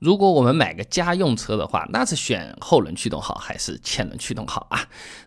如果我们买个家用车的话，那是选后轮驱动好还是前轮驱动好啊？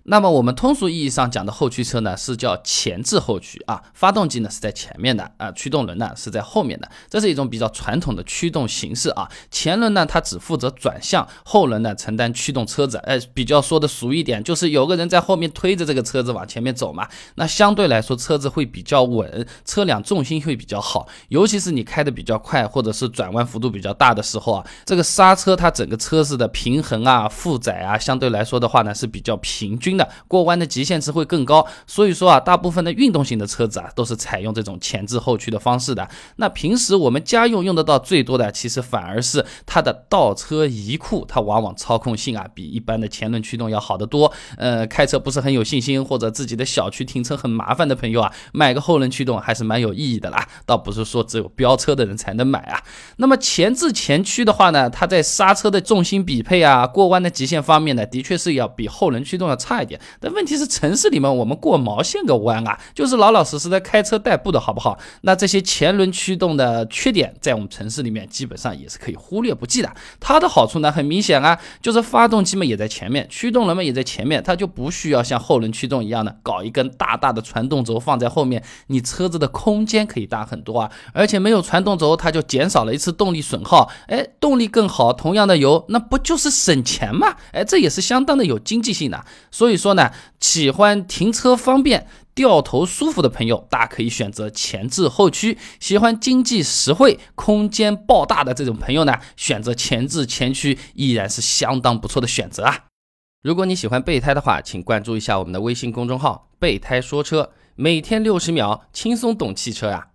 那么我们通俗意义上讲的后驱车呢，是叫前置后驱啊，发动机呢是在前面的啊，驱动轮呢是在后面的，这是一种比较传统的驱动形式啊。前轮呢它只负责转向，后轮呢承担驱动车子。哎，比较说的俗一点，就是有个人在后面推着这个车子往前面走嘛，那相对来说车子会比较稳，车辆重心会比较好，尤其是你开的比较快或者是转弯幅度比较大的时候啊。这个刹车它整个车子的平衡啊、负载啊，相对来说的话呢是比较平均的，过弯的极限值会更高。所以说啊，大部分的运动型的车子啊，都是采用这种前置后驱的方式的。那平时我们家用用得到最多的，其实反而是它的倒车移库，它往往操控性啊比一般的前轮驱动要好得多。呃，开车不是很有信心，或者自己的小区停车很麻烦的朋友啊，买个后轮驱动还是蛮有意义的啦。倒不是说只有飙车的人才能买啊。那么前置前驱的。话呢，它在刹车的重心匹配啊，过弯的极限方面呢，的确是要比后轮驱动要差一点。但问题是，城市里面我们过毛线个弯啊，就是老老实实的开车代步的好不好？那这些前轮驱动的缺点，在我们城市里面基本上也是可以忽略不计的。它的好处呢，很明显啊，就是发动机嘛也在前面，驱动轮嘛也在前面，它就不需要像后轮驱动一样的搞一根大大的传动轴放在后面，你车子的空间可以大很多啊。而且没有传动轴，它就减少了一次动力损耗。哎。动力更好，同样的油，那不就是省钱吗？哎，这也是相当的有经济性的。所以说呢，喜欢停车方便、掉头舒服的朋友，大家可以选择前置后驱；喜欢经济实惠、空间爆大的这种朋友呢，选择前置前驱依然是相当不错的选择啊。如果你喜欢备胎的话，请关注一下我们的微信公众号“备胎说车”，每天六十秒，轻松懂汽车呀。